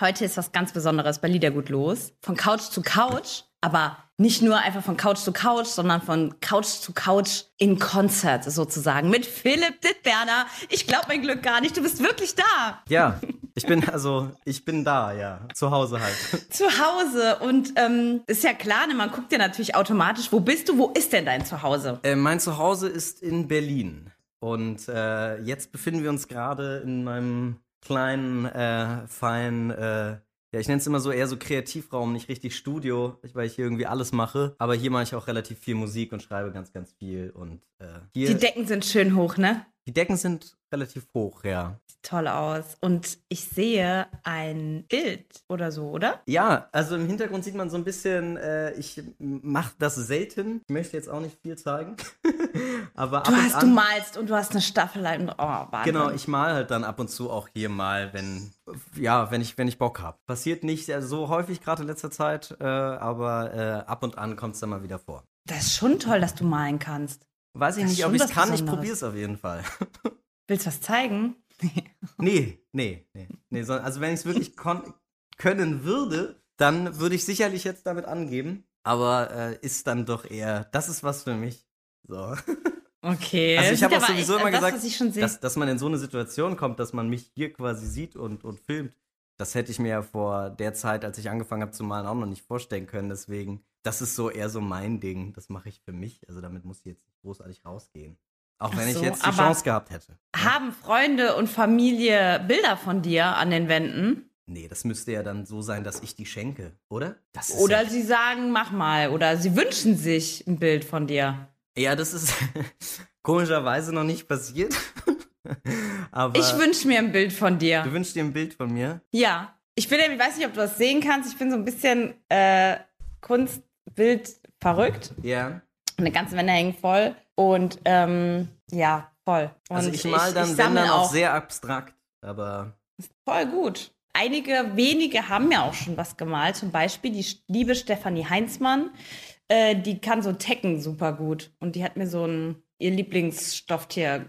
Heute ist was ganz Besonderes bei Liedergut los. Von Couch zu Couch, aber nicht nur einfach von Couch zu Couch, sondern von Couch zu Couch in Konzert sozusagen mit Philipp Dittberner. Ich glaube mein Glück gar nicht, du bist wirklich da. Ja, ich bin also, ich bin da, ja, zu Hause halt. Zu Hause und ähm, ist ja klar, ne, man guckt ja natürlich automatisch, wo bist du, wo ist denn dein Zuhause? Äh, mein Zuhause ist in Berlin und äh, jetzt befinden wir uns gerade in meinem kleinen, äh, feinen, äh, ja, ich nenne es immer so eher so Kreativraum, nicht richtig Studio, weil ich hier irgendwie alles mache. Aber hier mache ich auch relativ viel Musik und schreibe ganz, ganz viel. Und äh. Die Decken sind schön hoch, ne? Die Decken sind relativ hoch, ja. Sieht toll aus. Und ich sehe ein Bild oder so, oder? Ja, also im Hintergrund sieht man so ein bisschen, äh, ich mache das selten. Ich möchte jetzt auch nicht viel zeigen. Aber du hast, du malst und du hast eine Staffel. Oh, Wahnsinn. Genau, ich mal halt dann ab und zu auch hier mal, wenn, ja, wenn ich, wenn ich Bock habe. Passiert nicht so häufig gerade in letzter Zeit, äh, aber äh, ab und an kommt es dann mal wieder vor. Das ist schon toll, dass du malen kannst. Weiß ich nicht, ob ich es kann, ich probiere es auf jeden Fall. Willst du was zeigen? nee, nee, nee. nee so, also wenn ich es wirklich können würde, dann würde ich sicherlich jetzt damit angeben. Aber äh, ist dann doch eher, das ist was für mich. So. Okay. Also ich habe auch sowieso echt, immer das, gesagt, dass, dass man in so eine Situation kommt, dass man mich hier quasi sieht und, und filmt. Das hätte ich mir ja vor der Zeit, als ich angefangen habe zu malen, auch noch nicht vorstellen können. Deswegen, das ist so eher so mein Ding. Das mache ich für mich. Also damit muss ich jetzt großartig rausgehen. Auch wenn so, ich jetzt die Chance gehabt hätte. Haben Freunde und Familie Bilder von dir an den Wänden? Nee, das müsste ja dann so sein, dass ich die schenke, oder? oder ja sie sagen, mach mal. Oder sie wünschen sich ein Bild von dir. Ja, das ist komischerweise noch nicht passiert. Aber ich wünsche mir ein Bild von dir. Du wünschst dir ein Bild von mir? Ja. Ich bin, ich weiß nicht, ob du das sehen kannst. Ich bin so ein bisschen äh, Kunstbild verrückt. Ja. Meine ganzen Wände hängen voll. Und ähm, ja, voll. Und also ich mal dann, ich, ich wenn dann auch sehr abstrakt, aber. Voll gut. Einige wenige haben ja auch schon was gemalt. Zum Beispiel die liebe Stefanie Heinzmann. Äh, die kann so Tecken super gut. Und die hat mir so ein ihr Lieblingsstofftier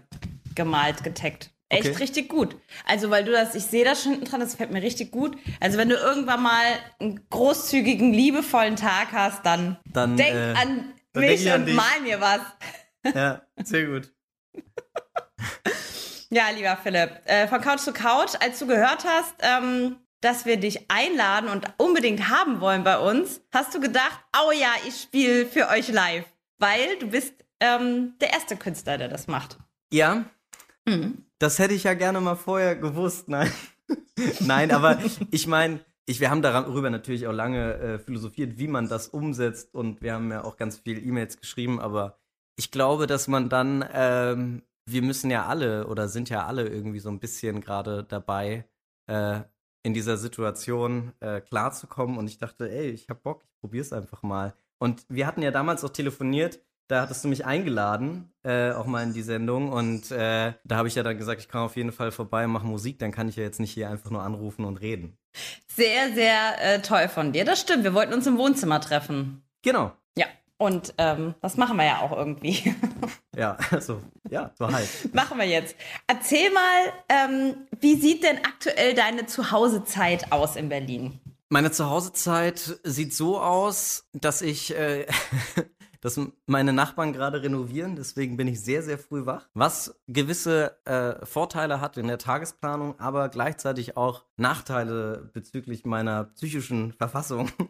gemalt, getaggt. Echt okay. richtig gut. Also, weil du das, ich sehe das schon hinten dran, das fällt mir richtig gut. Also, wenn du irgendwann mal einen großzügigen, liebevollen Tag hast, dann, dann denk äh, an dann mich denk und an mal mir was. Ja, sehr gut. ja, lieber Philipp, äh, von Couch zu Couch, als du gehört hast, ähm, dass wir dich einladen und unbedingt haben wollen bei uns, hast du gedacht, oh ja, ich spiele für euch live, weil du bist ähm, der erste Künstler, der das macht. Ja, mhm. Das hätte ich ja gerne mal vorher gewusst, nein. nein, aber ich meine, ich, wir haben darüber natürlich auch lange äh, philosophiert, wie man das umsetzt und wir haben ja auch ganz viel E-Mails geschrieben, aber ich glaube, dass man dann, ähm, wir müssen ja alle oder sind ja alle irgendwie so ein bisschen gerade dabei, äh, in dieser Situation äh, klarzukommen. Und ich dachte, ey, ich hab Bock, ich probier's einfach mal. Und wir hatten ja damals auch telefoniert, da hattest du mich eingeladen, äh, auch mal in die Sendung. Und äh, da habe ich ja dann gesagt, ich komme auf jeden Fall vorbei, mache Musik, dann kann ich ja jetzt nicht hier einfach nur anrufen und reden. Sehr, sehr äh, toll von dir. Das stimmt. Wir wollten uns im Wohnzimmer treffen. Genau. Ja. Und ähm, das machen wir ja auch irgendwie. ja, also, ja, so halt. machen wir jetzt. Erzähl mal, ähm, wie sieht denn aktuell deine Zuhausezeit aus in Berlin? Meine Zuhausezeit sieht so aus, dass ich, äh, dass meine Nachbarn gerade renovieren, deswegen bin ich sehr, sehr früh wach. Was gewisse äh, Vorteile hat in der Tagesplanung, aber gleichzeitig auch Nachteile bezüglich meiner psychischen Verfassung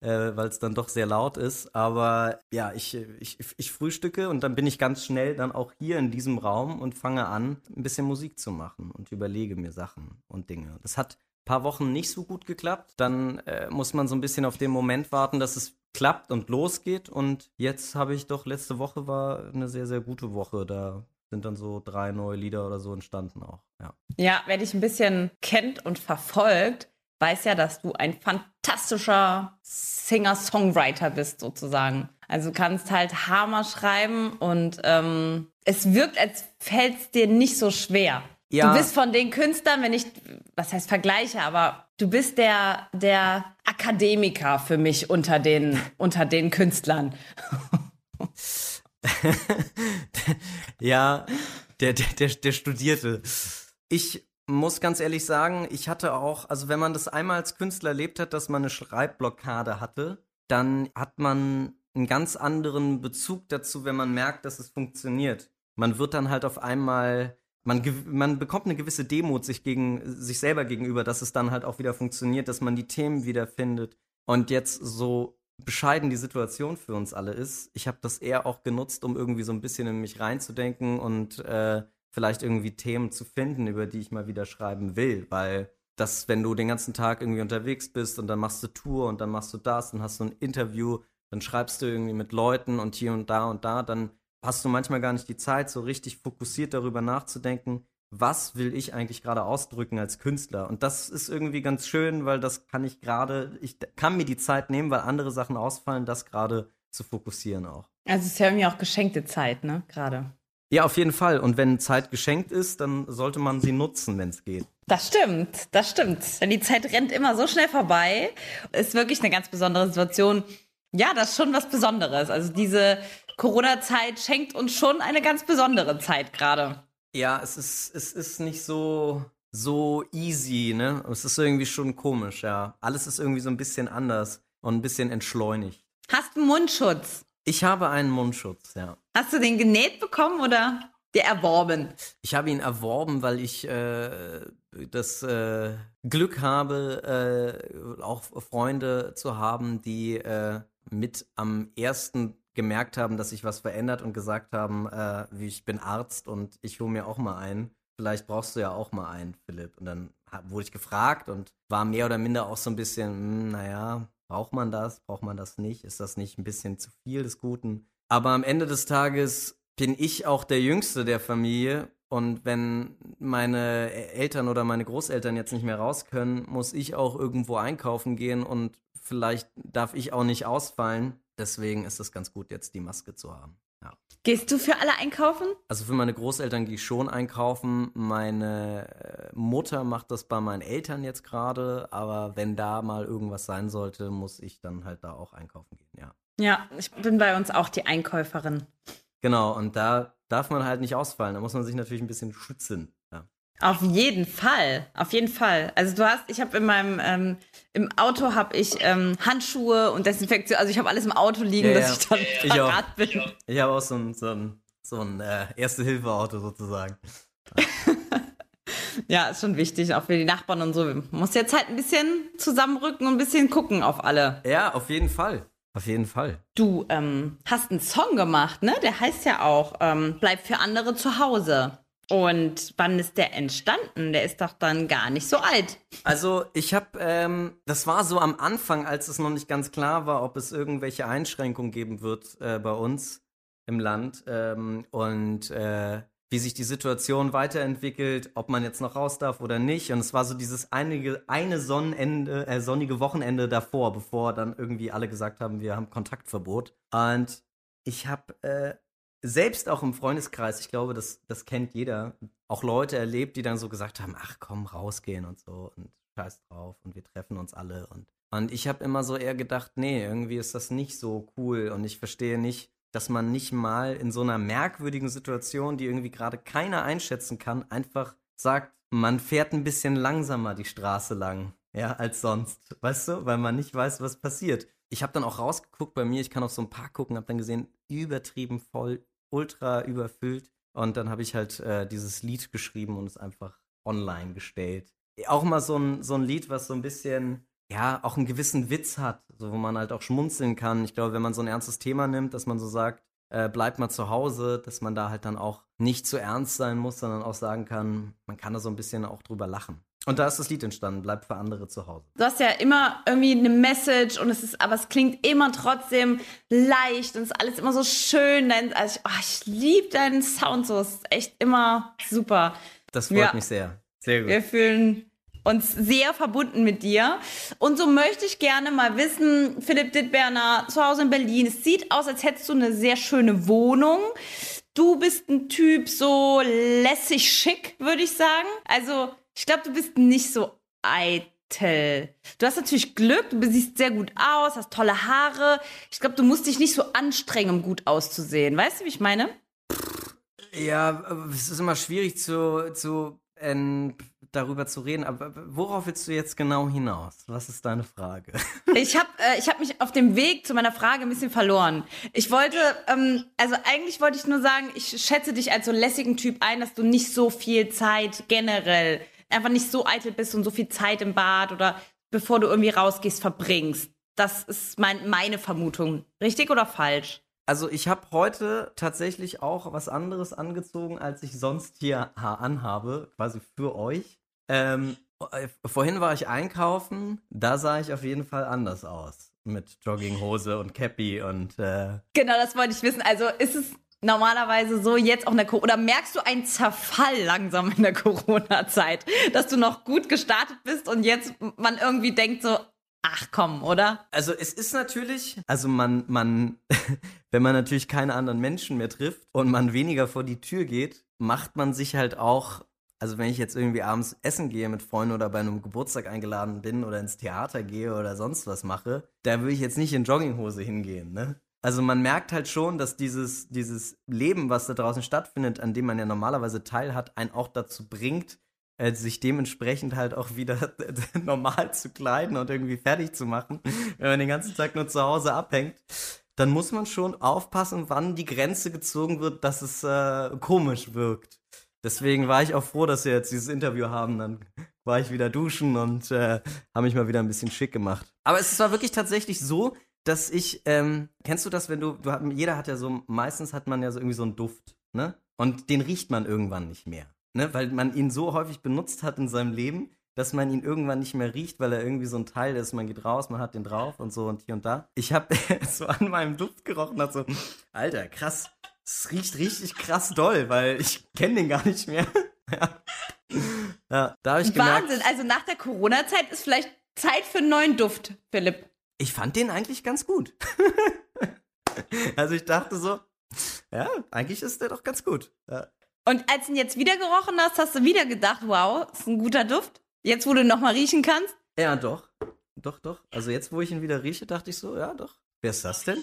äh, weil es dann doch sehr laut ist. Aber ja, ich, ich, ich frühstücke und dann bin ich ganz schnell dann auch hier in diesem Raum und fange an, ein bisschen Musik zu machen und überlege mir Sachen und Dinge. Das hat paar Wochen nicht so gut geklappt. Dann äh, muss man so ein bisschen auf den Moment warten, dass es klappt und losgeht. Und jetzt habe ich doch, letzte Woche war eine sehr, sehr gute Woche. Da sind dann so drei neue Lieder oder so entstanden auch. Ja, ja wer dich ein bisschen kennt und verfolgt, weiß ja, dass du ein fantastischer Singer-Songwriter bist, sozusagen. Also du kannst halt Hammer schreiben und ähm, es wirkt, als fällt es dir nicht so schwer. Ja. Du bist von den Künstlern, wenn ich, was heißt Vergleiche, aber du bist der, der Akademiker für mich unter den, unter den Künstlern. ja, der, der, der, der Studierte. Ich muss ganz ehrlich sagen, ich hatte auch, also wenn man das einmal als Künstler erlebt hat, dass man eine Schreibblockade hatte, dann hat man einen ganz anderen Bezug dazu, wenn man merkt, dass es funktioniert. Man wird dann halt auf einmal, man, man bekommt eine gewisse Demut sich gegen sich selber gegenüber, dass es dann halt auch wieder funktioniert, dass man die Themen wiederfindet. Und jetzt so bescheiden die Situation für uns alle ist, ich habe das eher auch genutzt, um irgendwie so ein bisschen in mich reinzudenken und äh, vielleicht irgendwie Themen zu finden, über die ich mal wieder schreiben will, weil das, wenn du den ganzen Tag irgendwie unterwegs bist und dann machst du Tour und dann machst du das und hast du ein Interview, dann schreibst du irgendwie mit Leuten und hier und da und da, dann hast du manchmal gar nicht die Zeit, so richtig fokussiert darüber nachzudenken, was will ich eigentlich gerade ausdrücken als Künstler? Und das ist irgendwie ganz schön, weil das kann ich gerade, ich kann mir die Zeit nehmen, weil andere Sachen ausfallen, das gerade zu fokussieren auch. Also es ist ja irgendwie auch geschenkte Zeit, ne, gerade. Ja, auf jeden Fall. Und wenn Zeit geschenkt ist, dann sollte man sie nutzen, wenn es geht. Das stimmt, das stimmt. Denn die Zeit rennt immer so schnell vorbei. Ist wirklich eine ganz besondere Situation. Ja, das ist schon was Besonderes. Also diese Corona-Zeit schenkt uns schon eine ganz besondere Zeit gerade. Ja, es ist, es ist nicht so, so easy, ne? Es ist irgendwie schon komisch, ja. Alles ist irgendwie so ein bisschen anders und ein bisschen entschleunigt. Hast du Mundschutz? Ich habe einen Mundschutz, ja. Hast du den genäht bekommen oder dir erworben? Ich habe ihn erworben, weil ich äh, das äh, Glück habe, äh, auch Freunde zu haben, die äh, mit am ersten gemerkt haben, dass sich was verändert und gesagt haben, äh, wie ich bin Arzt und ich hole mir auch mal einen. Vielleicht brauchst du ja auch mal einen, Philipp. Und dann wurde ich gefragt und war mehr oder minder auch so ein bisschen, mh, hm, naja, Braucht man das? Braucht man das nicht? Ist das nicht ein bisschen zu viel des Guten? Aber am Ende des Tages bin ich auch der Jüngste der Familie. Und wenn meine Eltern oder meine Großeltern jetzt nicht mehr raus können, muss ich auch irgendwo einkaufen gehen und vielleicht darf ich auch nicht ausfallen. Deswegen ist es ganz gut, jetzt die Maske zu haben. Ja. Gehst du für alle einkaufen? Also für meine Großeltern gehe ich schon einkaufen. Meine äh, Mutter macht das bei meinen Eltern jetzt gerade, aber wenn da mal irgendwas sein sollte, muss ich dann halt da auch einkaufen gehen, ja. Ja, ich bin bei uns auch die Einkäuferin. Genau, und da darf man halt nicht ausfallen. Da muss man sich natürlich ein bisschen schützen. Auf jeden Fall, auf jeden Fall. Also du hast, ich habe in meinem ähm, im Auto habe ich ähm, Handschuhe und Desinfektion. Also ich habe alles im Auto liegen, ja, dass ja. ich dann parat bin. Ich habe auch so ein so ein, so ein äh, Erste-Hilfe-Auto sozusagen. ja, ist schon wichtig, auch für die Nachbarn und so. Man muss jetzt halt ein bisschen zusammenrücken und ein bisschen gucken auf alle. Ja, auf jeden Fall. Auf jeden Fall. Du ähm, hast einen Song gemacht, ne? Der heißt ja auch ähm, Bleib für andere zu Hause. Und wann ist der entstanden? Der ist doch dann gar nicht so alt. Also ich habe, ähm, das war so am Anfang, als es noch nicht ganz klar war, ob es irgendwelche Einschränkungen geben wird äh, bei uns im Land ähm, und äh, wie sich die Situation weiterentwickelt, ob man jetzt noch raus darf oder nicht. Und es war so dieses einige, eine Sonnenende, äh, sonnige Wochenende davor, bevor dann irgendwie alle gesagt haben, wir haben Kontaktverbot. Und ich habe äh, selbst auch im Freundeskreis, ich glaube, das, das kennt jeder, auch Leute erlebt, die dann so gesagt haben, ach komm, rausgehen und so und scheiß drauf und wir treffen uns alle und und ich habe immer so eher gedacht, nee, irgendwie ist das nicht so cool und ich verstehe nicht, dass man nicht mal in so einer merkwürdigen Situation, die irgendwie gerade keiner einschätzen kann, einfach sagt, man fährt ein bisschen langsamer die Straße lang, ja, als sonst, weißt du, weil man nicht weiß, was passiert. Ich habe dann auch rausgeguckt bei mir, ich kann auf so ein paar gucken, habe dann gesehen, übertrieben voll, ultra überfüllt. Und dann habe ich halt äh, dieses Lied geschrieben und es einfach online gestellt. Auch mal so ein, so ein Lied, was so ein bisschen, ja, auch einen gewissen Witz hat, so wo man halt auch schmunzeln kann. Ich glaube, wenn man so ein ernstes Thema nimmt, dass man so sagt, äh, bleibt mal zu Hause, dass man da halt dann auch nicht zu ernst sein muss, sondern auch sagen kann, man kann da so ein bisschen auch drüber lachen. Und da ist das Lied entstanden, bleibt für andere zu Hause. Du hast ja immer irgendwie eine Message und es ist, aber es klingt immer trotzdem leicht und es ist alles immer so schön. Also ich, oh, ich liebe deinen Sound so, es ist echt immer super. Das freut ja. mich sehr. Sehr gut. Wir fühlen uns sehr verbunden mit dir. Und so möchte ich gerne mal wissen, Philipp Dittberner, zu Hause in Berlin. Es sieht aus, als hättest du eine sehr schöne Wohnung. Du bist ein Typ so lässig schick, würde ich sagen. Also ich glaube, du bist nicht so eitel. Du hast natürlich Glück, du siehst sehr gut aus, hast tolle Haare. Ich glaube, du musst dich nicht so anstrengen, um gut auszusehen. Weißt du, wie ich meine? Ja, es ist immer schwierig zu, zu, äh, darüber zu reden, aber worauf willst du jetzt genau hinaus? Was ist deine Frage? Ich habe äh, ich hab mich auf dem Weg zu meiner Frage ein bisschen verloren. Ich wollte, ähm, also eigentlich wollte ich nur sagen, ich schätze dich als so lässigen Typ ein, dass du nicht so viel Zeit generell, einfach nicht so eitel bist und so viel Zeit im Bad oder bevor du irgendwie rausgehst, verbringst. Das ist mein, meine Vermutung. Richtig oder falsch? Also ich habe heute tatsächlich auch was anderes angezogen, als ich sonst hier anhabe, quasi für euch. Ähm, äh, vorhin war ich einkaufen, da sah ich auf jeden Fall anders aus. Mit Jogginghose und Cappy und äh Genau, das wollte ich wissen. Also ist es normalerweise so jetzt auch in der Corona, oder merkst du einen Zerfall langsam in der Corona-Zeit, dass du noch gut gestartet bist und jetzt man irgendwie denkt so, Ach komm, oder? Also es ist natürlich, also man, man, wenn man natürlich keine anderen Menschen mehr trifft und man weniger vor die Tür geht, macht man sich halt auch, also wenn ich jetzt irgendwie abends essen gehe mit Freunden oder bei einem Geburtstag eingeladen bin oder ins Theater gehe oder sonst was mache, da würde ich jetzt nicht in Jogginghose hingehen, ne? Also man merkt halt schon, dass dieses, dieses Leben, was da draußen stattfindet, an dem man ja normalerweise teilhat, einen auch dazu bringt, äh, sich dementsprechend halt auch wieder normal zu kleiden und irgendwie fertig zu machen, wenn man den ganzen Tag nur zu Hause abhängt, dann muss man schon aufpassen, wann die Grenze gezogen wird, dass es äh, komisch wirkt. Deswegen war ich auch froh, dass wir jetzt dieses Interview haben. Dann war ich wieder duschen und äh, habe mich mal wieder ein bisschen schick gemacht. Aber es war wirklich tatsächlich so, dass ich, ähm, kennst du das, wenn du, du jeder hat ja so, meistens hat man ja so irgendwie so einen Duft, ne? Und den riecht man irgendwann nicht mehr ne, weil man ihn so häufig benutzt hat in seinem Leben, dass man ihn irgendwann nicht mehr riecht, weil er irgendwie so ein Teil ist. Man geht raus, man hat den drauf und so und hier und da. Ich habe so an meinem Duft gerochen, hat so, Alter, krass, es riecht richtig krass doll, weil ich kenne den gar nicht mehr. ja. ja, da habe ich gemerkt. Wahnsinn, also nach der Corona-Zeit ist vielleicht Zeit für einen neuen Duft, Philipp. Ich fand den eigentlich ganz gut. also ich dachte so, ja, eigentlich ist der doch ganz gut. Ja. Und als du ihn jetzt wieder gerochen hast, hast du wieder gedacht, wow, ist ein guter Duft. Jetzt, wo du ihn nochmal riechen kannst? Ja, doch. Doch, doch. Also jetzt, wo ich ihn wieder rieche, dachte ich so, ja, doch. Wer ist das denn?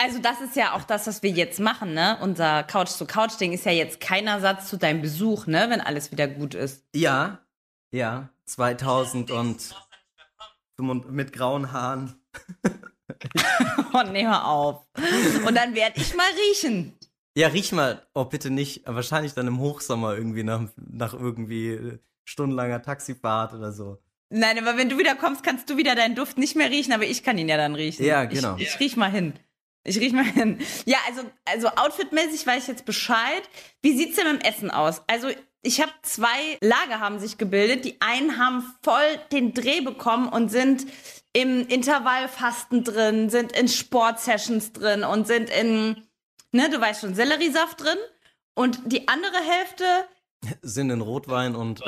Also das ist ja auch das, was wir jetzt machen, ne? Unser Couch-to-Couch-Ding ist ja jetzt kein Ersatz zu deinem Besuch, ne? Wenn alles wieder gut ist. Ja, ja. 2000 und mit grauen Haaren. oh, nee, hör auf. Und dann werde ich mal riechen. Ja, riech mal. Oh, bitte nicht. Wahrscheinlich dann im Hochsommer irgendwie nach, nach irgendwie stundenlanger Taxifahrt oder so. Nein, aber wenn du wieder kommst, kannst du wieder deinen Duft nicht mehr riechen, aber ich kann ihn ja dann riechen. Ja, genau. Ich, ich riech mal hin. Ich riech mal hin. Ja, also, also outfitmäßig weiß ich jetzt Bescheid. Wie sieht's denn mit dem Essen aus? Also, ich habe zwei Lager haben sich gebildet. Die einen haben voll den Dreh bekommen und sind im Intervallfasten drin, sind in Sportsessions drin und sind in ne, du weißt schon, Selleriesaft drin. Und die andere Hälfte sind in Rotwein und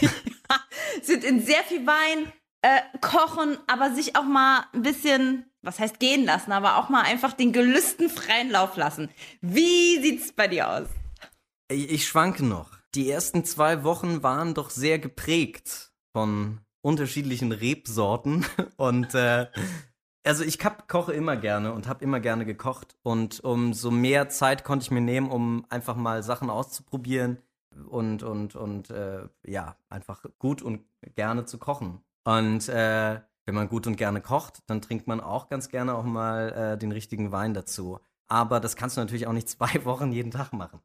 sind in sehr viel Wein, äh, kochen, aber sich auch mal ein bisschen, was heißt gehen lassen, aber auch mal einfach den Gelüsten freien Lauf lassen. Wie sieht's bei dir aus? Ich, ich schwanke noch. Die ersten zwei Wochen waren doch sehr geprägt von unterschiedlichen Rebsorten und äh, also ich koche immer gerne und habe immer gerne gekocht und umso mehr Zeit konnte ich mir nehmen, um einfach mal Sachen auszuprobieren und und und äh, ja einfach gut und gerne zu kochen. Und äh, wenn man gut und gerne kocht, dann trinkt man auch ganz gerne auch mal äh, den richtigen Wein dazu. Aber das kannst du natürlich auch nicht zwei Wochen jeden Tag machen.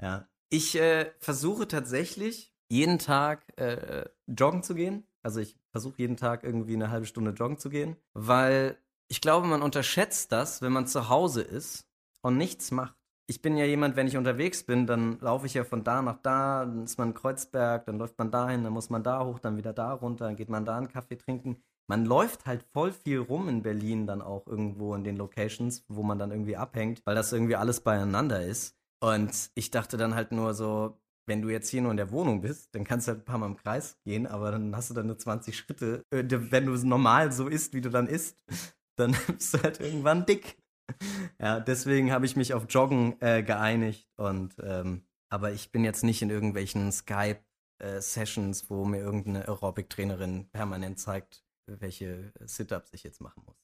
Ja, ich äh, versuche tatsächlich jeden Tag äh, joggen zu gehen. Also ich versuche jeden Tag irgendwie eine halbe Stunde joggen zu gehen, weil ich glaube, man unterschätzt das, wenn man zu Hause ist und nichts macht. Ich bin ja jemand, wenn ich unterwegs bin, dann laufe ich ja von da nach da, dann ist man in Kreuzberg, dann läuft man dahin, dann muss man da hoch, dann wieder da runter, dann geht man da einen Kaffee trinken. Man läuft halt voll viel rum in Berlin dann auch irgendwo in den Locations, wo man dann irgendwie abhängt, weil das irgendwie alles beieinander ist. Und ich dachte dann halt nur so, wenn du jetzt hier nur in der Wohnung bist, dann kannst du halt ein paar Mal im Kreis gehen, aber dann hast du dann nur 20 Schritte, äh, wenn du normal so isst, wie du dann isst, dann bist du halt irgendwann dick. Ja, deswegen habe ich mich auf Joggen äh, geeinigt und ähm, aber ich bin jetzt nicht in irgendwelchen Skype-Sessions, äh, wo mir irgendeine Aerobic-Trainerin permanent zeigt, welche Sit-Ups ich jetzt machen muss.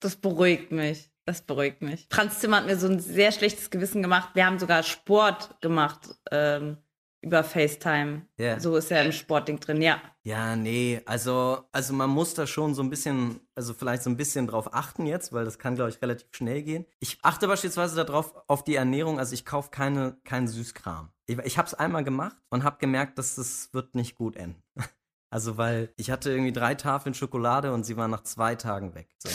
Das beruhigt mich. Das beruhigt mich. Franz Zimmer hat mir so ein sehr schlechtes Gewissen gemacht. Wir haben sogar Sport gemacht ähm, über FaceTime. Ja. So ist ja im Sportding drin, ja. Ja, nee, also, also man muss da schon so ein bisschen, also vielleicht so ein bisschen drauf achten jetzt, weil das kann, glaube ich, relativ schnell gehen. Ich achte beispielsweise darauf, auf die Ernährung, also ich kaufe keine, keinen Süßkram. Ich, ich habe es einmal gemacht und habe gemerkt, dass das wird nicht gut enden. Also, weil ich hatte irgendwie drei Tafeln Schokolade und sie waren nach zwei Tagen weg. So.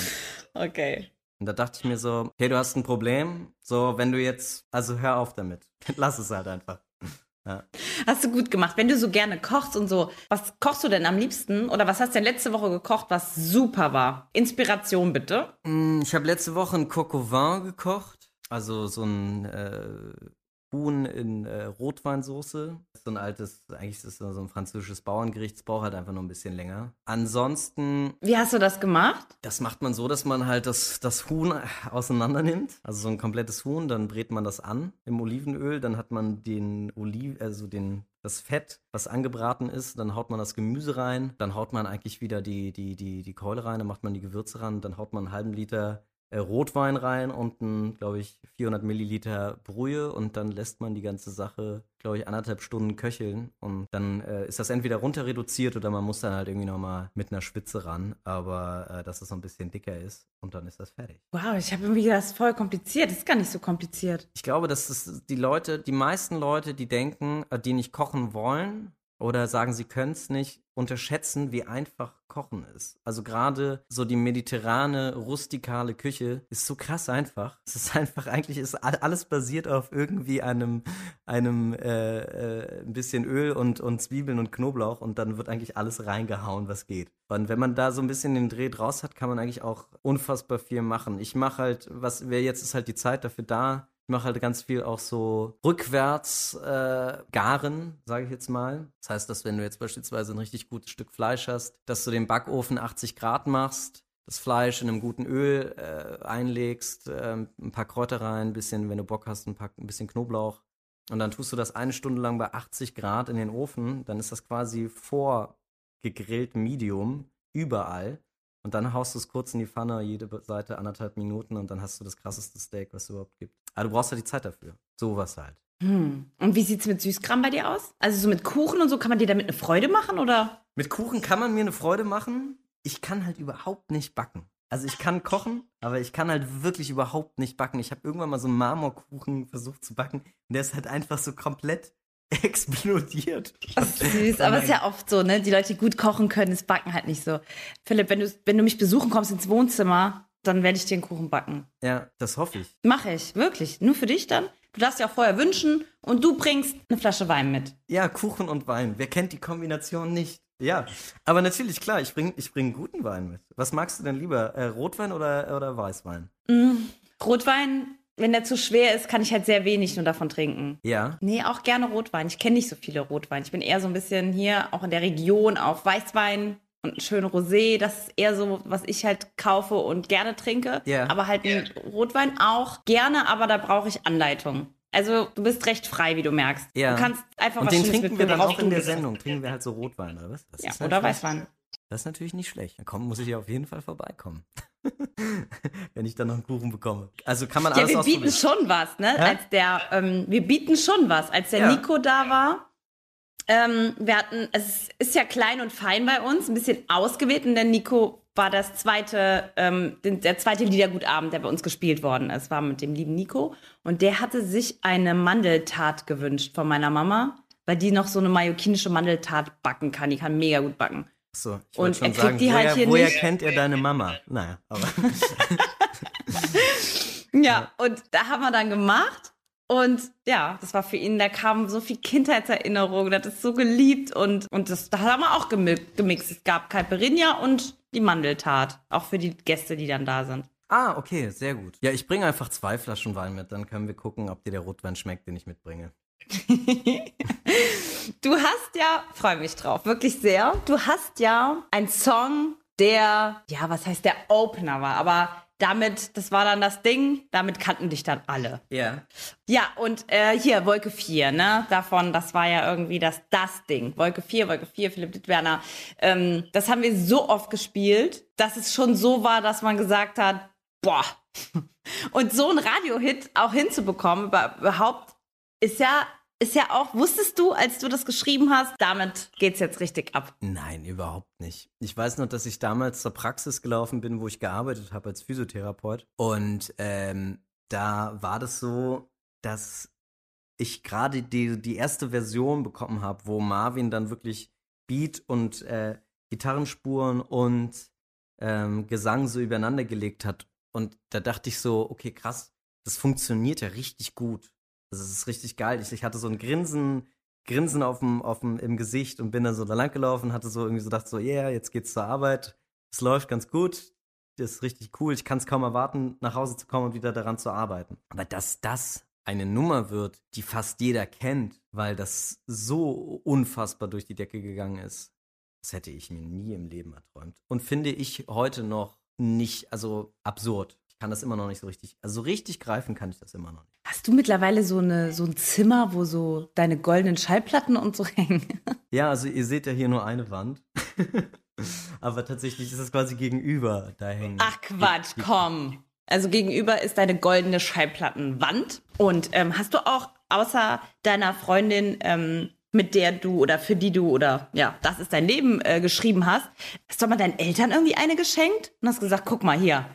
Okay. Und da dachte ich mir so, okay, du hast ein Problem. So, wenn du jetzt, also hör auf damit. Lass es halt einfach. Ja. Hast du gut gemacht. Wenn du so gerne kochst und so, was kochst du denn am liebsten? Oder was hast du denn letzte Woche gekocht, was super war? Inspiration bitte. Mm, Ich habe letzte Woche ein Coq au vin gekocht. Also so ein äh, Huhn in äh, Rotweinsoße. So ein altes, eigentlich ist das so ein französisches Bauerngericht. Es braucht halt einfach nur ein bisschen länger. Ansonsten, Wie hast du das gemacht? das macht man so, dass man halt das, das Huhn auseinander nimmt. Also so ein komplettes Huhn, dann brät man das an im Olivenöl. Dann hat man den Oliv, also den das Fett, was angebraten ist, dann haut man das Gemüse rein, dann haut man eigentlich wieder die, die, die, die Keule rein, dann macht man die Gewürze ran, dann haut man einen halben Liter Rotwein rein und ein, glaube ich, 400 Milliliter Brühe und dann lässt man die ganze Sache, glaube ich, anderthalb Stunden köcheln und dann äh, ist das entweder runter reduziert oder man muss dann halt irgendwie nochmal mit einer Spitze ran, aber äh, dass es so ein bisschen dicker ist und dann ist das fertig. Wow, ich habe irgendwie das voll kompliziert. Das ist gar nicht so kompliziert. Ich glaube, dass es die Leute, die meisten Leute, die denken, äh, die nicht kochen wollen oder sagen, sie können es nicht, unterschätzen, wie einfach Kochen ist. Also gerade so die mediterrane, rustikale Küche ist so krass einfach. Es ist einfach, eigentlich ist all- alles basiert auf irgendwie einem, einem äh, äh, ein bisschen Öl und, und Zwiebeln und Knoblauch und dann wird eigentlich alles reingehauen, was geht. Und wenn man da so ein bisschen den Dreh draus hat, kann man eigentlich auch unfassbar viel machen. Ich mache halt, was wer jetzt ist halt die Zeit dafür da, ich mache halt ganz viel auch so rückwärts äh, garen, sage ich jetzt mal. Das heißt, dass wenn du jetzt beispielsweise ein richtig gutes Stück Fleisch hast, dass du den Backofen 80 Grad machst, das Fleisch in einem guten Öl äh, einlegst, äh, ein paar Kräuter rein, ein bisschen, wenn du Bock hast, ein, paar, ein bisschen Knoblauch. Und dann tust du das eine Stunde lang bei 80 Grad in den Ofen. Dann ist das quasi vorgegrillt Medium überall. Und dann haust du es kurz in die Pfanne, jede Seite anderthalb Minuten und dann hast du das krasseste Steak, was es überhaupt gibt. Aber du brauchst ja die Zeit dafür. Sowas halt. Hm. Und wie sieht's mit Süßkram bei dir aus? Also so mit Kuchen und so, kann man dir damit eine Freude machen oder? Mit Kuchen kann man mir eine Freude machen. Ich kann halt überhaupt nicht backen. Also ich kann kochen, aber ich kann halt wirklich überhaupt nicht backen. Ich habe irgendwann mal so einen Marmorkuchen versucht zu backen und der ist halt einfach so komplett explodiert. Das ist süß, aber es ist ja oft so, ne? Die Leute, die gut kochen können, das backen halt nicht so. Philipp, wenn du, wenn du mich besuchen kommst ins Wohnzimmer, dann werde ich dir einen Kuchen backen. Ja, das hoffe ich. Mache ich, wirklich. Nur für dich dann. Du darfst dir auch vorher wünschen und du bringst eine Flasche Wein mit. Ja, Kuchen und Wein. Wer kennt die Kombination nicht? Ja, aber natürlich, klar, ich bringe ich bring guten Wein mit. Was magst du denn lieber? Äh, Rotwein oder, oder Weißwein? Mm, Rotwein, wenn der zu schwer ist, kann ich halt sehr wenig nur davon trinken. Ja. Nee, auch gerne Rotwein. Ich kenne nicht so viele Rotwein. Ich bin eher so ein bisschen hier, auch in der Region, auf Weißwein und einen schönen Rosé. Das ist eher so, was ich halt kaufe und gerne trinke. Ja. Aber halt ein Rotwein auch gerne, aber da brauche ich Anleitung. Also du bist recht frei, wie du merkst. Ja. Du kannst einfach Und was den trinken wir dann auch in der. Sendung. Trinken wir halt so Rotwein, oder was? Das Ja, ist oder Weißwein. Das ist natürlich nicht schlecht. Dann komm, muss ich ja auf jeden Fall vorbeikommen. Wenn ich dann noch einen Kuchen bekomme. Also kann man Ja, alles wir bieten schon was, ne? Hä? Als der, ähm, wir bieten schon was. Als der Ja. Nico da war, ähm, wir hatten, es ist ja klein und fein bei uns, ein bisschen ausgewählt und der Nico war das zweite, ähm, der zweite Liedergutabend, der bei uns gespielt worden ist, war mit dem lieben Nico und der hatte sich eine Mandeltat gewünscht von meiner Mama, weil die noch so eine mallorquinische Mandeltat backen kann. Die kann mega gut backen. So, ich Und schon er kriegt sagen, die woher, halt hier woher nicht. kennt er deine Mama? Naja, aber Ja, und da haben wir dann gemacht. Und ja, das war für ihn, da kam so viel Kindheitserinnerung, der hat es so geliebt und, und das, da haben wir auch gemi- gemixt. Es gab Caipirinha und die Mandeltat, auch für die Gäste, die dann da sind. Ah, okay, sehr gut. Ja, ich bringe einfach zwei Flaschen Wein mit, dann können wir gucken, ob dir der Rotwein schmeckt, den ich mitbringe. Du hast ja, freue mich drauf, wirklich sehr. Du hast ja einen Song, der, ja, was heißt der Opener war, aber damit, das war dann das Ding, damit kannten dich dann alle. Ja. Ja, und äh, hier, Wolke 4, ne? Davon, das war ja irgendwie das, das Ding. Wolke 4, Wolke 4, Philipp Dittwerner. Ähm, das haben wir so oft gespielt, dass es schon so war, dass man gesagt hat, boah. Und so ein Radiohit auch hinzubekommen, über- überhaupt, ist ja, ist ja auch, wusstest du, als du das geschrieben hast, damit geht's jetzt richtig ab? Nein, überhaupt nicht. Ich weiß nur, dass ich damals zur Praxis gelaufen bin, wo ich gearbeitet habe als Physiotherapeut. Und ähm, da war das so, dass ich gerade die, die erste Version bekommen habe, wo Marvin dann wirklich Beat und äh, Gitarrenspuren und ähm, Gesang so übereinander gelegt hat. Und da dachte ich so, okay, krass, das funktioniert ja richtig gut. Das ist richtig geil. Ich, ich hatte so ein Grinsen, Grinsen auf dem, auf dem, im Gesicht und bin dann so da lang gelaufen, hatte so irgendwie so gedacht, so, yeah, jetzt geht's zur Arbeit. Es läuft ganz gut. Das ist richtig cool. Ich kann es kaum erwarten, nach Hause zu kommen und wieder daran zu arbeiten. Aber dass das eine Nummer wird, die fast jeder kennt, weil das so unfassbar durch die Decke gegangen ist, das hätte ich mir nie im Leben erträumt. Und finde ich heute noch nicht, also absurd. Ich kann das immer noch nicht so richtig, also so richtig greifen kann ich das immer noch nicht. Hast du mittlerweile so, eine, so ein Zimmer, wo so deine goldenen Schallplatten und so hängen? Ja, also ihr seht ja hier nur eine Wand. Aber tatsächlich ist es quasi gegenüber da hängen. Ach Quatsch, komm. Also gegenüber ist deine goldene Schallplattenwand. Und ähm, hast du auch außer deiner Freundin, ähm, mit der du oder für die du oder ja, das ist dein Leben äh, geschrieben hast, hast du mal deinen Eltern irgendwie eine geschenkt und hast gesagt, guck mal hier,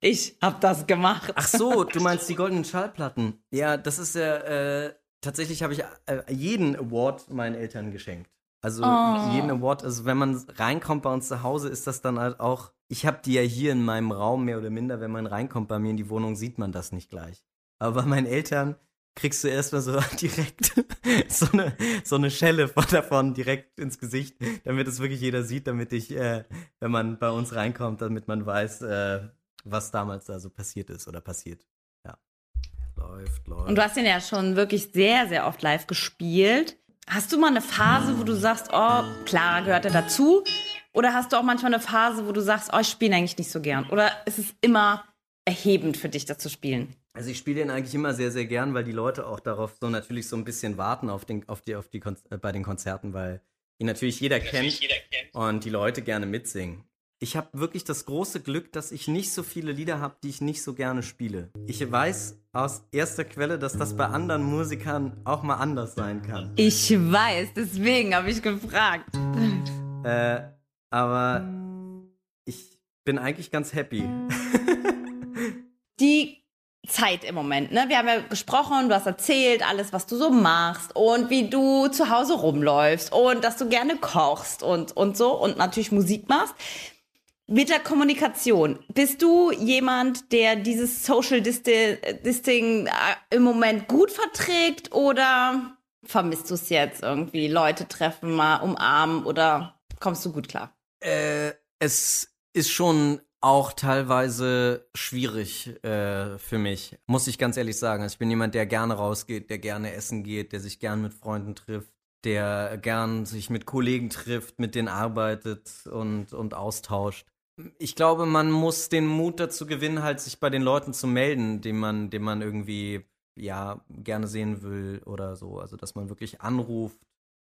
ich hab das gemacht. Ach so, du meinst die goldenen Schallplatten. Ja, das ist ja, äh, tatsächlich habe ich äh, jeden Award meinen Eltern geschenkt. Also oh. jeden Award, also wenn man reinkommt bei uns zu Hause, ist das dann halt auch, ich habe die ja hier in meinem Raum mehr oder minder, wenn man reinkommt bei mir in die Wohnung, sieht man das nicht gleich. Aber bei meinen Eltern kriegst du erstmal so direkt so eine, so eine Schelle von davon direkt ins Gesicht, damit es wirklich jeder sieht, damit ich, äh, wenn man bei uns reinkommt, damit man weiß, äh, was damals da so passiert ist oder passiert. Ja. Läuft, läuft. Und du hast ihn ja schon wirklich sehr, sehr oft live gespielt. Hast du mal eine Phase, wo du sagst, oh, Clara gehört ja dazu? Oder hast du auch manchmal eine Phase, wo du sagst, oh, ich spiele eigentlich nicht so gern? Oder ist es immer erhebend für dich, das zu spielen? Also ich spiele den eigentlich immer sehr, sehr gern, weil die Leute auch darauf so natürlich so ein bisschen warten auf den, auf die, auf die Kon äh, bei den Konzerten, weil ihn natürlich jeder, natürlich kennt, jeder kennt und die Leute gerne mitsingen. Ich habe wirklich das große Glück, dass ich nicht so viele Lieder habe, die ich nicht so gerne spiele. Ich weiß aus erster Quelle, dass das bei anderen Musikern auch mal anders sein kann. Ich weiß, deswegen habe ich gefragt. Äh, aber ich bin eigentlich ganz happy. Die Zeit im Moment, ne? Wir haben ja gesprochen, du hast erzählt, alles, was du so machst und wie du zu Hause rumläufst und dass du gerne kochst und, und so und natürlich Musik machst. Mit der Kommunikation, bist du jemand, der dieses Social Disting äh, im Moment gut verträgt oder vermisst du es jetzt irgendwie? Leute treffen, mal umarmen oder kommst du gut klar? Äh, es ist schon auch teilweise schwierig äh, für mich, muss ich ganz ehrlich sagen. Also ich bin jemand, der gerne rausgeht, der gerne essen geht, der sich gern mit Freunden trifft, der gern sich mit Kollegen trifft, mit denen arbeitet und, und austauscht ich glaube, man muss den Mut dazu gewinnen, halt sich bei den Leuten zu melden, den man, den man irgendwie ja gerne sehen will oder so. Also dass man wirklich anruft,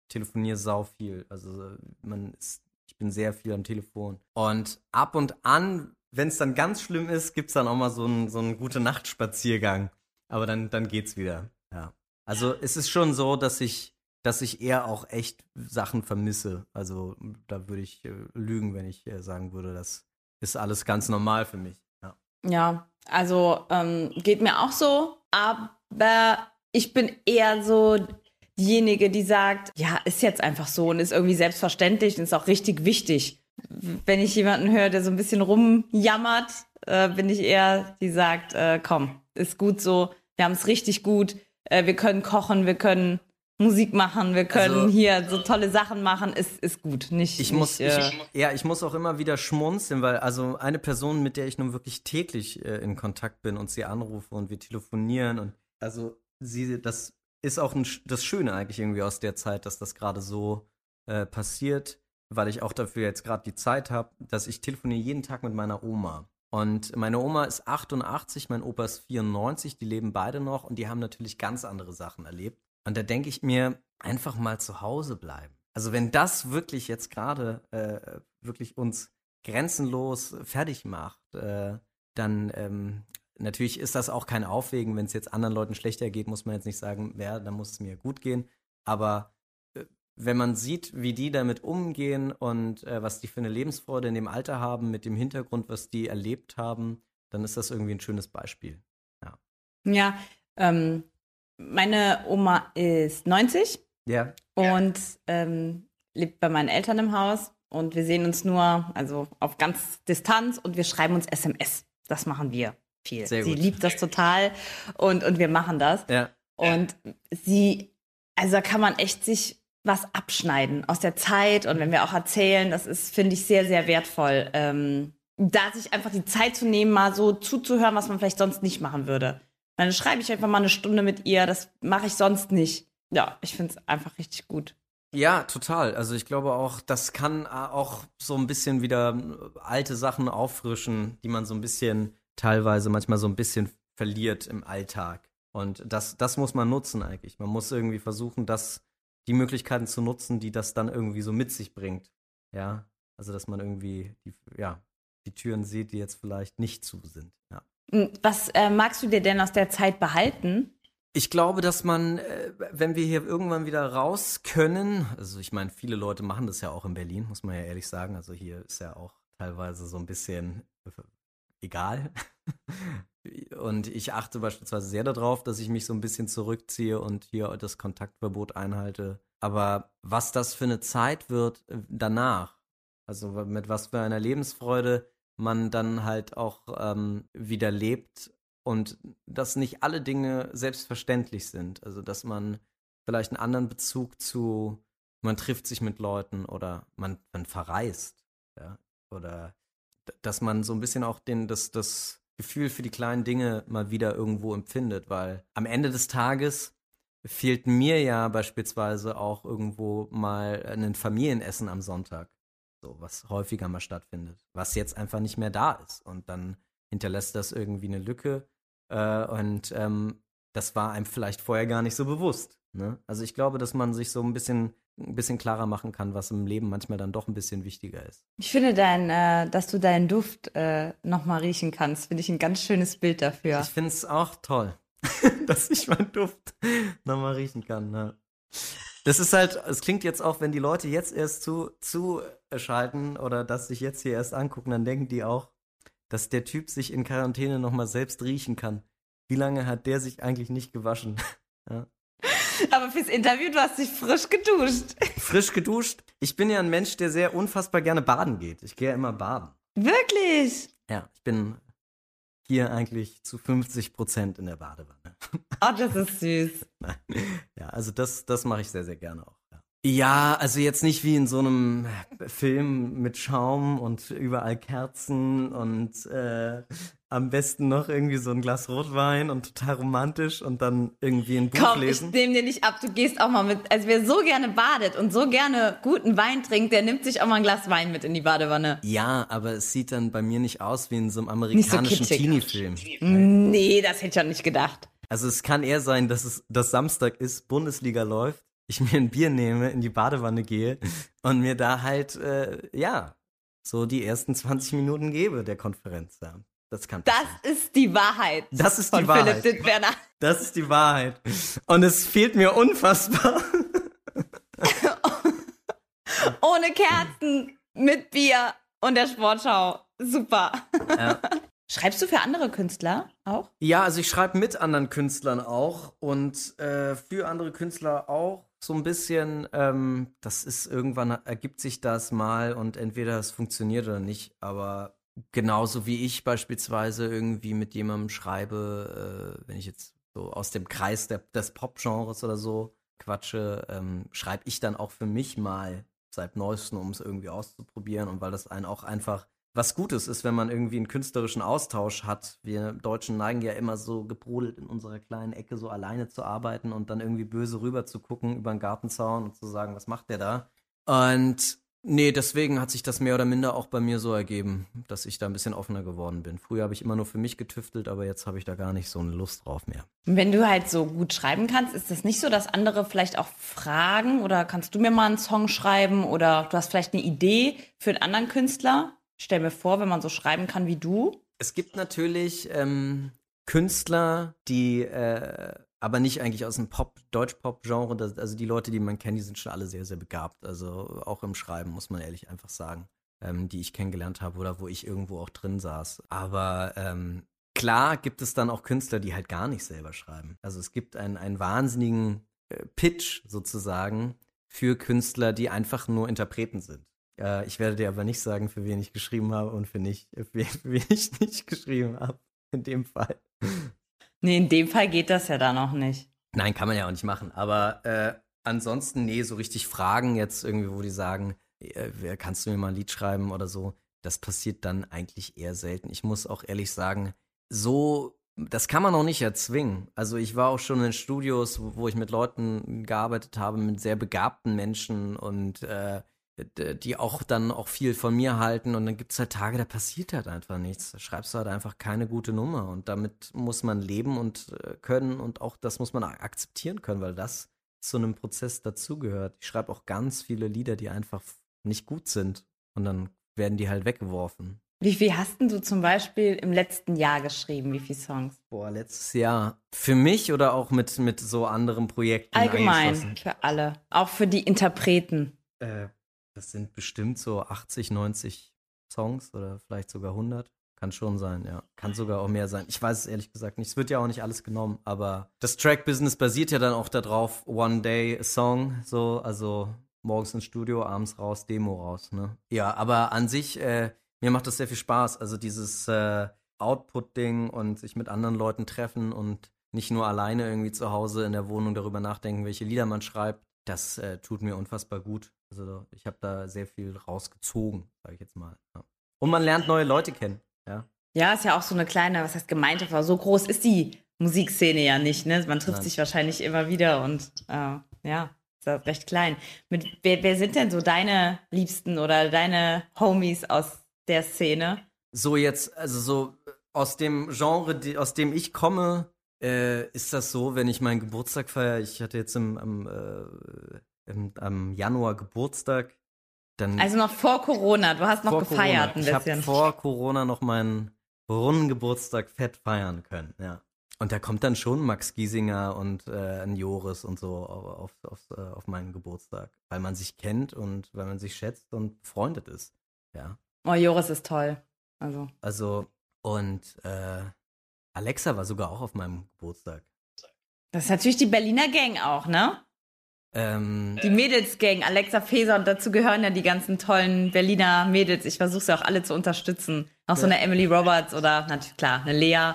telefoniert sau viel. Also man ist, ich bin sehr viel am Telefon. Und ab und an, wenn es dann ganz schlimm ist, gibt es dann auch mal so einen so gute Nachtspaziergang. Aber dann, dann geht's wieder. Ja. Also es ist schon so, dass ich dass ich eher auch echt Sachen vermisse. Also da würde ich äh, lügen, wenn ich äh, sagen würde, das ist alles ganz normal für mich. Ja, ja also ähm, geht mir auch so, aber ich bin eher so diejenige, die sagt, ja, ist jetzt einfach so und ist irgendwie selbstverständlich und ist auch richtig wichtig. Wenn ich jemanden höre, der so ein bisschen rumjammert, äh, bin ich eher, die sagt, äh, komm, ist gut so, wir haben es richtig gut, äh, wir können kochen, wir können Musik machen, wir können also, hier so tolle Sachen machen, ist, ist gut. Nicht, ich nicht, muss, äh, ich, ja, ich muss auch immer wieder schmunzeln, weil also eine Person, mit der ich nun wirklich täglich äh, in Kontakt bin und sie anrufe und wir telefonieren und also sie, das ist auch ein, das Schöne eigentlich irgendwie aus der Zeit, dass das gerade so äh, passiert, weil ich auch dafür jetzt gerade die Zeit habe, dass ich telefoniere jeden Tag mit meiner Oma. Und meine Oma ist 88, mein Opa ist 94, die leben beide noch und die haben natürlich ganz andere Sachen erlebt. Und da denke ich mir, einfach mal zu Hause bleiben. Also wenn das wirklich jetzt gerade äh, wirklich uns grenzenlos fertig macht, äh, dann ähm, natürlich ist das auch kein Aufwägen, wenn es jetzt anderen Leuten schlechter geht, muss man jetzt nicht sagen, ja, dann muss es mir gut gehen. Aber äh, wenn man sieht, wie die damit umgehen und äh, was die für eine Lebensfreude in dem Alter haben, mit dem Hintergrund, was die erlebt haben, dann ist das irgendwie ein schönes Beispiel. Ja, ja ähm, meine Oma ist 90 ja. und ähm, lebt bei meinen Eltern im Haus und wir sehen uns nur, also auf ganz Distanz und wir schreiben uns SMS. Das machen wir viel. Sehr sie gut. liebt das total und, und wir machen das. Ja. Und sie, also da kann man echt sich was abschneiden aus der Zeit und wenn wir auch erzählen, das ist, finde ich, sehr, sehr wertvoll. Ähm, da sich einfach die Zeit zu nehmen, mal so zuzuhören, was man vielleicht sonst nicht machen würde. Dann schreibe ich einfach mal eine Stunde mit ihr, das mache ich sonst nicht. Ja, ich finde es einfach richtig gut. Ja, total. Also ich glaube auch, das kann auch so ein bisschen wieder alte Sachen auffrischen, die man so ein bisschen teilweise manchmal so ein bisschen verliert im Alltag. Und das, das muss man nutzen eigentlich. Man muss irgendwie versuchen, das, die Möglichkeiten zu nutzen, die das dann irgendwie so mit sich bringt. Ja. Also dass man irgendwie die, ja, die Türen sieht, die jetzt vielleicht nicht zu sind. Ja. Was äh, magst du dir denn aus der Zeit behalten? Ich glaube, dass man, äh, wenn wir hier irgendwann wieder raus können, also ich meine, viele Leute machen das ja auch in Berlin, muss man ja ehrlich sagen. Also hier ist ja auch teilweise so ein bisschen egal. Und ich achte beispielsweise sehr darauf, dass ich mich so ein bisschen zurückziehe und hier das Kontaktverbot einhalte. Aber was das für eine Zeit wird äh, danach, also mit was für einer Lebensfreude man dann halt auch ähm, wieder lebt und dass nicht alle Dinge selbstverständlich sind. Also dass man vielleicht einen anderen Bezug zu, man trifft sich mit Leuten oder man, man verreist, ja, oder dass man so ein bisschen auch den, das, das Gefühl für die kleinen Dinge mal wieder irgendwo empfindet, weil am Ende des Tages fehlt mir ja beispielsweise auch irgendwo mal ein Familienessen am Sonntag, so was häufiger mal stattfindet, was jetzt einfach nicht mehr da ist und dann hinterlässt das irgendwie eine Lücke äh, und ähm, das war einem vielleicht vorher gar nicht so bewusst. Ne? Also ich glaube, dass man sich so ein bisschen ein bisschen klarer machen kann, was im Leben manchmal dann doch ein bisschen wichtiger ist. Ich finde dein, äh, dass du deinen Duft äh, nochmal riechen kannst, finde ich ein ganz schönes Bild dafür. Ich finde es auch toll, dass ich meinen Duft nochmal riechen kann. Ne? Das ist halt, es klingt jetzt auch, wenn die Leute jetzt erst zu, zuschalten oder das sich jetzt hier erst angucken, dann denken die auch, dass der Typ sich in Quarantäne nochmal selbst riechen kann. Wie lange hat der sich eigentlich nicht gewaschen? ja. Aber fürs Interview, du hast dich frisch geduscht. Frisch geduscht? Ich bin ja ein Mensch, der sehr unfassbar gerne baden geht. Ich gehe ja immer baden. Wirklich? Ja, ich bin hier eigentlich zu 50 Prozent in der Badewanne. Oh, das ist süß. ja, also das, das mache ich sehr, sehr gerne auch. Ja, also jetzt nicht wie in so einem Film mit Schaum und überall Kerzen und äh, am besten noch irgendwie so ein Glas Rotwein und total romantisch und dann irgendwie ein Buch Komm, lesen. ich nehme dir nicht ab, du gehst auch mal mit, also wer so gerne badet und so gerne guten Wein trinkt, der nimmt sich auch mal ein Glas Wein mit in die Badewanne. Ja, aber es sieht dann bei mir nicht aus wie in so einem amerikanischen kitschig. Teenie-Film. Nee, das hätte ich ja nicht gedacht. Also es kann eher sein, dass es dass Samstag ist, Bundesliga läuft, ich mir ein Bier nehme, in die Badewanne gehe und mir da halt, äh, ja, so die ersten 20 Minuten gebe der Konferenz. Ja. Das kann Das passieren. ist die Wahrheit. Das ist die Wahrheit. Philipp Dittwerner. Das ist die Wahrheit. Und es fehlt mir unfassbar. Ohne Kerzen, mit Bier und der Sportschau. Super. Ja. Schreibst du für andere Künstler auch? Ja, also ich schreibe mit anderen Künstlern auch und äh, für andere Künstler auch so ein bisschen. Ähm, das ist irgendwann ergibt sich das mal und entweder es funktioniert oder nicht. Aber genauso wie ich beispielsweise irgendwie mit jemandem schreibe, äh, wenn ich jetzt so aus dem Kreis der, des Pop-Genres oder so quatsche, ähm, schreibe ich dann auch für mich mal seit neuestem, um es irgendwie auszuprobieren und weil das einen auch einfach was Gutes ist, wenn man irgendwie einen künstlerischen Austausch hat. Wir Deutschen neigen ja immer so gebrodelt in unserer kleinen Ecke so alleine zu arbeiten und dann irgendwie böse rüber zu gucken über den Gartenzaun und zu sagen, was macht der da? Und nee, deswegen hat sich das mehr oder minder auch bei mir so ergeben, dass ich da ein bisschen offener geworden bin. Früher habe ich immer nur für mich getüftelt, aber jetzt habe ich da gar nicht so eine Lust drauf mehr. Wenn du halt so gut schreiben kannst, ist das nicht so, dass andere vielleicht auch fragen oder kannst du mir mal einen Song schreiben oder du hast vielleicht eine Idee für einen anderen Künstler? Stell mir vor, wenn man so schreiben kann wie du. Es gibt natürlich ähm, Künstler, die äh, aber nicht eigentlich aus dem Pop, Deutsch-Pop-Genre. Also die Leute, die man kennt, die sind schon alle sehr, sehr begabt. Also auch im Schreiben, muss man ehrlich einfach sagen, ähm, die ich kennengelernt habe oder wo ich irgendwo auch drin saß. Aber ähm, klar gibt es dann auch Künstler, die halt gar nicht selber schreiben. Also es gibt einen, einen wahnsinnigen äh, Pitch sozusagen für Künstler, die einfach nur Interpreten sind. Äh, ich werde dir aber nicht sagen, für wen ich geschrieben habe und für, nicht, für wen, für wen ich nicht geschrieben habe. In dem Fall. Nee, in dem Fall geht das ja da noch nicht. Nein, kann man ja auch nicht machen. Aber äh, ansonsten, nee, so richtig Fragen jetzt irgendwie, wo die sagen, äh, kannst du mir mal ein Lied schreiben oder so, das passiert dann eigentlich eher selten. Ich muss auch ehrlich sagen, so, das kann man auch nicht erzwingen. Also ich war auch schon in Studios, wo ich mit Leuten gearbeitet habe, mit sehr begabten Menschen und äh, die auch dann auch viel von mir halten und dann gibt es halt Tage, da passiert halt einfach nichts. Da schreibst du halt einfach keine gute Nummer und damit muss man leben und äh, können und auch das muss man akzeptieren können, weil das zu einem Prozess dazugehört. Ich schreibe auch ganz viele Lieder, die einfach nicht gut sind und dann werden die halt weggeworfen. Wie viel hast du zum Beispiel im letzten Jahr geschrieben? Wie viele Songs? Boah, letztes Jahr. Für mich oder auch mit, mit so anderen Projekten? Allgemein, für alle. Auch für die Interpreten. Äh, das sind bestimmt so 80, 90 Songs oder vielleicht sogar 100. Kann schon sein, ja. Kann sogar auch mehr sein. Ich weiß es ehrlich gesagt nicht. Es wird ja auch nicht alles genommen, aber das Track-Business basiert ja dann auch darauf, One Day a Song, so, also morgens ins Studio, abends raus, Demo raus, ne? Ja, aber an sich, äh, mir macht das sehr viel Spaß. Also dieses äh, Output-Ding und sich mit anderen Leuten treffen und nicht nur alleine irgendwie zu Hause in der Wohnung darüber nachdenken, welche Lieder man schreibt, das äh, tut mir unfassbar gut. Also ich habe da sehr viel rausgezogen, sage ich jetzt mal. Ja. Und man lernt neue Leute kennen, ja. Ja, ist ja auch so eine kleine, was heißt Gemeinschaft, aber so groß ist die Musikszene ja nicht, ne? Man trifft Nein. sich wahrscheinlich immer wieder und äh, ja, ist ja recht klein. Mit, wer, wer sind denn so deine Liebsten oder deine Homies aus der Szene? So jetzt, also so aus dem Genre, die, aus dem ich komme, äh, ist das so, wenn ich meinen Geburtstag feiere. Ich hatte jetzt im, am, äh, im, am Januar Geburtstag. Dann also noch vor Corona, du hast noch gefeiert Corona. ein bisschen. Ich habe vor Corona noch meinen Brunnengeburtstag fett feiern können, ja. Und da kommt dann schon Max Giesinger und äh, ein Joris und so auf, auf, auf, äh, auf meinen Geburtstag, weil man sich kennt und weil man sich schätzt und befreundet ist, ja. Oh, Joris ist toll. Also. Also, und äh, Alexa war sogar auch auf meinem Geburtstag. Das ist natürlich die Berliner Gang auch, ne? Ähm, die Mädelsgang, Alexa Feser und dazu gehören ja die ganzen tollen Berliner Mädels. Ich versuche sie auch alle zu unterstützen. Auch so eine Emily Roberts oder natürlich klar, eine Lea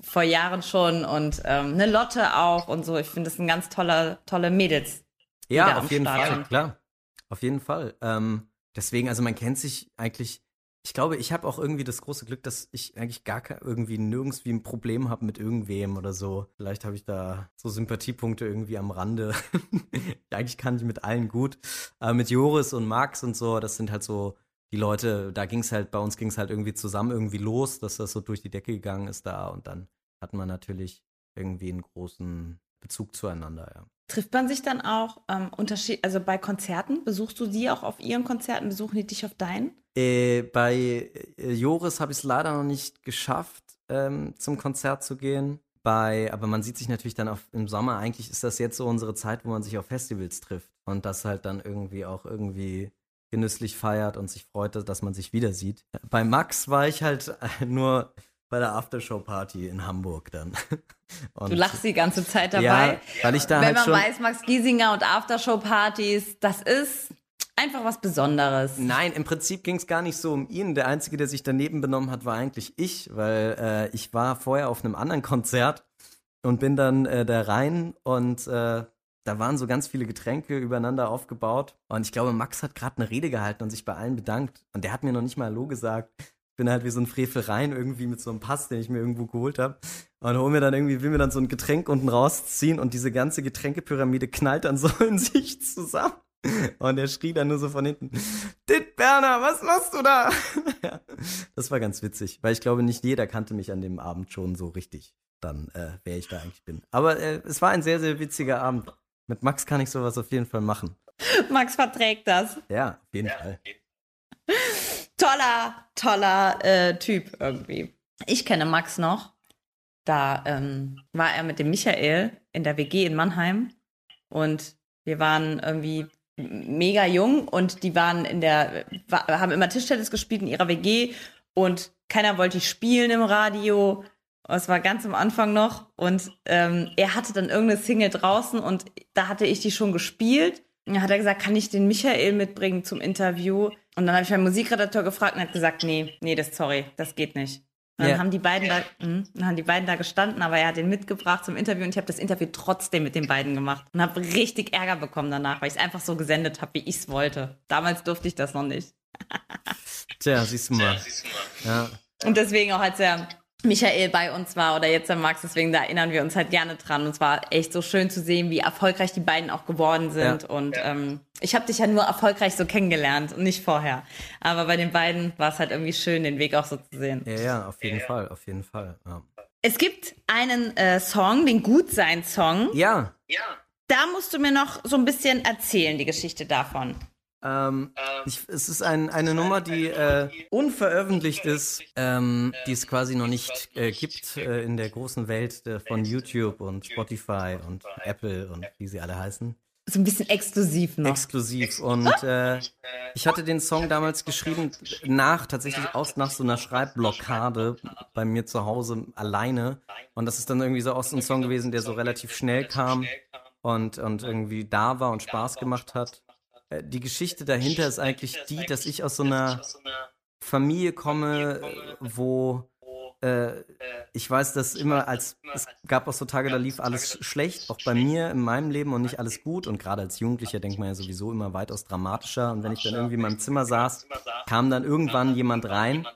vor Jahren schon und ähm, eine Lotte auch und so. Ich finde, das sind ganz tolle, tolle Mädels. Ja, auf jeden Fall, klar. Auf jeden Fall. Ähm, deswegen, also man kennt sich eigentlich ich glaube, ich habe auch irgendwie das große Glück, dass ich eigentlich gar irgendwie nirgends wie ein Problem habe mit irgendwem oder so. Vielleicht habe ich da so Sympathiepunkte irgendwie am Rande. eigentlich kann ich mit allen gut. Aber mit Joris und Max und so, das sind halt so die Leute, da ging es halt, bei uns ging es halt irgendwie zusammen irgendwie los, dass das so durch die Decke gegangen ist da und dann hat man natürlich irgendwie einen großen Bezug zueinander, ja. Trifft man sich dann auch ähm, Unterschied, also bei Konzerten? Besuchst du sie auch auf ihren Konzerten? Besuchen die dich auf deinen? Äh, bei äh, Joris habe ich es leider noch nicht geschafft, ähm, zum Konzert zu gehen. Bei, aber man sieht sich natürlich dann auf, im Sommer. Eigentlich ist das jetzt so unsere Zeit, wo man sich auf Festivals trifft und das halt dann irgendwie auch irgendwie genüsslich feiert und sich freut, dass man sich wieder sieht. Bei Max war ich halt nur bei der Aftershow-Party in Hamburg dann. Und du lachst die ganze Zeit dabei. Ja, weil ich da Wenn halt man weiß, Max Giesinger und Aftershow-Partys, das ist einfach was Besonderes. Nein, im Prinzip ging es gar nicht so um ihn. Der Einzige, der sich daneben benommen hat, war eigentlich ich, weil äh, ich war vorher auf einem anderen Konzert und bin dann äh, da rein und äh, da waren so ganz viele Getränke übereinander aufgebaut. Und ich glaube, Max hat gerade eine Rede gehalten und sich bei allen bedankt. Und der hat mir noch nicht mal Hallo gesagt bin halt wie so ein Frevel rein irgendwie mit so einem Pass, den ich mir irgendwo geholt habe. Und hol mir dann irgendwie, will mir dann so ein Getränk unten rausziehen und diese ganze Getränkepyramide knallt dann so in sich zusammen. Und er schrie dann nur so von hinten, Dit Berner, was machst du da? ja, das war ganz witzig, weil ich glaube, nicht jeder kannte mich an dem Abend schon so richtig, dann, äh, wer ich da eigentlich bin. Aber äh, es war ein sehr, sehr witziger Abend. Mit Max kann ich sowas auf jeden Fall machen. Max verträgt das. Ja, auf jeden ja. Fall toller, toller äh, Typ irgendwie. Ich kenne Max noch. Da ähm, war er mit dem Michael in der WG in Mannheim und wir waren irgendwie mega jung und die waren in der, haben immer Tischtennis gespielt in ihrer WG und keiner wollte spielen im Radio. Es war ganz am Anfang noch und ähm, er hatte dann irgendeine Single draußen und da hatte ich die schon gespielt. Hat er gesagt, kann ich den Michael mitbringen zum Interview? Und dann habe ich meinen Musikredakteur gefragt und er hat gesagt, nee, nee, das sorry, das geht nicht. Und dann Ja. haben die beiden da, mh, dann haben die beiden da gestanden, aber er hat den mitgebracht zum Interview und ich habe das Interview trotzdem mit den beiden gemacht und habe richtig Ärger bekommen danach, weil ich es einfach so gesendet habe, wie ich es wollte. Damals durfte ich das noch nicht. Tja, siehst du mal. Ja. Und deswegen auch als der Michael bei uns war oder jetzt der Max, deswegen da erinnern wir uns halt gerne dran. Und es war echt so schön zu sehen, wie erfolgreich die beiden auch geworden sind. Ja. Und ähm, ich habe dich ja nur erfolgreich so kennengelernt und nicht vorher. Aber bei den beiden war es halt irgendwie schön, den Weg auch so zu sehen. Ja, ja, auf jeden Fall, auf jeden Fall. Ja. Es gibt einen äh, Song, den Gutsein-Song. ja Da musst du mir noch so ein bisschen erzählen, die Geschichte davon. Ähm, ich, es ist ein, eine Nummer, die äh, unveröffentlicht ist, ähm, die es quasi noch nicht äh, gibt äh, in der großen Welt äh, von YouTube und Spotify und Apple und wie sie alle heißen. So ein bisschen exklusiv noch. Exklusiv. Und äh, ich hatte den Song damals geschrieben nach, tatsächlich aus nach so einer Schreibblockade bei mir zu Hause alleine. Und das ist dann irgendwie so aus so ein Song gewesen, der so relativ schnell kam und, und irgendwie da war und Spaß gemacht hat. Äh, Die Geschichte dahinter ist eigentlich die, dass ich aus so einer Familie komme, wo äh, ich weiß, dass immer als es gab auch so Tage, da lief alles schlecht, auch bei mir in meinem Leben und nicht alles gut. Und gerade als Jugendlicher denkt man ja sowieso immer weitaus dramatischer. Und wenn ich dann irgendwie in meinem Zimmer saß, kam dann irgendwann jemand rein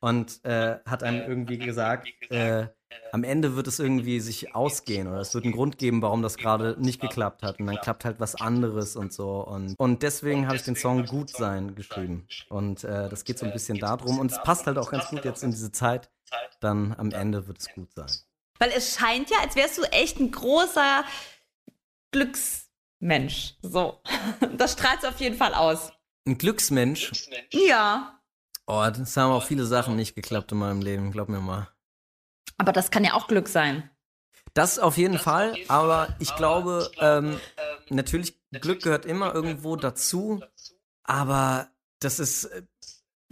und äh, hat einem irgendwie gesagt, äh, am Ende wird es irgendwie sich ausgehen oder es wird einen Grund geben, warum das gerade nicht geklappt hat. Und dann klappt halt was anderes und so. Und, und deswegen habe ich den Song Gut sein geschrieben. Und äh, das geht so ein bisschen darum. Und es passt halt auch ganz gut jetzt in diese Zeit. Dann am Ende wird es gut sein. Weil es scheint ja, als wärst du echt ein großer Glücksmensch. So. Das strahlst du auf jeden Fall aus. Ein Glücksmensch. Ja. Oh, das haben auch viele Sachen nicht geklappt in meinem Leben, glaub mir mal. Aber das kann ja auch Glück sein. Das auf jeden Fall, aber ich glaube, ähm, natürlich, Glück gehört immer irgendwo dazu, aber das ist, äh,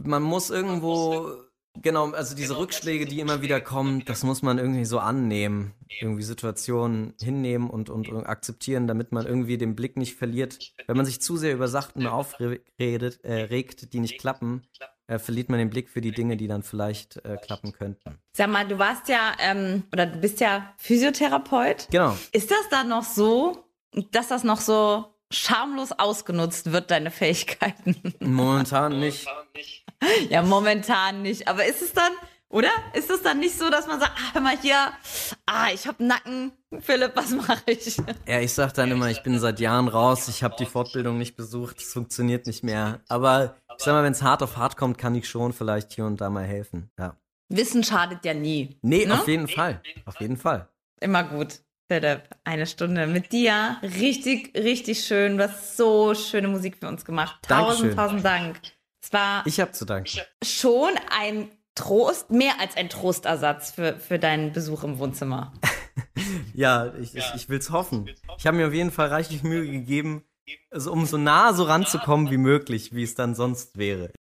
man muss irgendwo, genau, also diese Rückschläge, die immer wieder kommen, das muss man irgendwie so annehmen, irgendwie Situationen hinnehmen und, und, und akzeptieren, damit man irgendwie den Blick nicht verliert. Wenn man sich zu sehr über Sachen aufredet, äh, regt, die nicht klappen, äh, verliert man den Blick für die Dinge, die dann vielleicht äh, klappen könnten. Sag mal, du warst ja, ähm, oder du bist ja Physiotherapeut. Genau. Ist das dann noch so, dass das noch so schamlos ausgenutzt wird, deine Fähigkeiten? Momentan nicht. ja, momentan nicht. Aber ist es dann, oder? Ist es dann nicht so, dass man sagt, ah, hör mal hier, ah, ich hab Nacken, Philipp, was mache ich? Ja, ich sag dann immer, ich bin seit Jahren raus, ich habe die Fortbildung nicht besucht, es funktioniert nicht mehr. Aber ich sag mal, wenn es hart auf hart kommt, kann ich schon vielleicht hier und da mal helfen. Ja. Wissen schadet ja nie. Nee, Ne? auf jeden Fall. Auf jeden Fall. Immer gut. Philipp, eine Stunde mit dir. Richtig, richtig schön. Du hast so schöne Musik für uns gemacht. Dankeschön. Tausend, tausend Dank. Es war Ich habe zu danken. schon ein Trost, mehr als ein Trostersatz für, für deinen Besuch im Wohnzimmer. Ja, ich, ich, ich will's hoffen. Ich habe mir auf jeden Fall reichlich Mühe gegeben, also um so nah so ranzukommen wie möglich, wie es dann sonst wäre.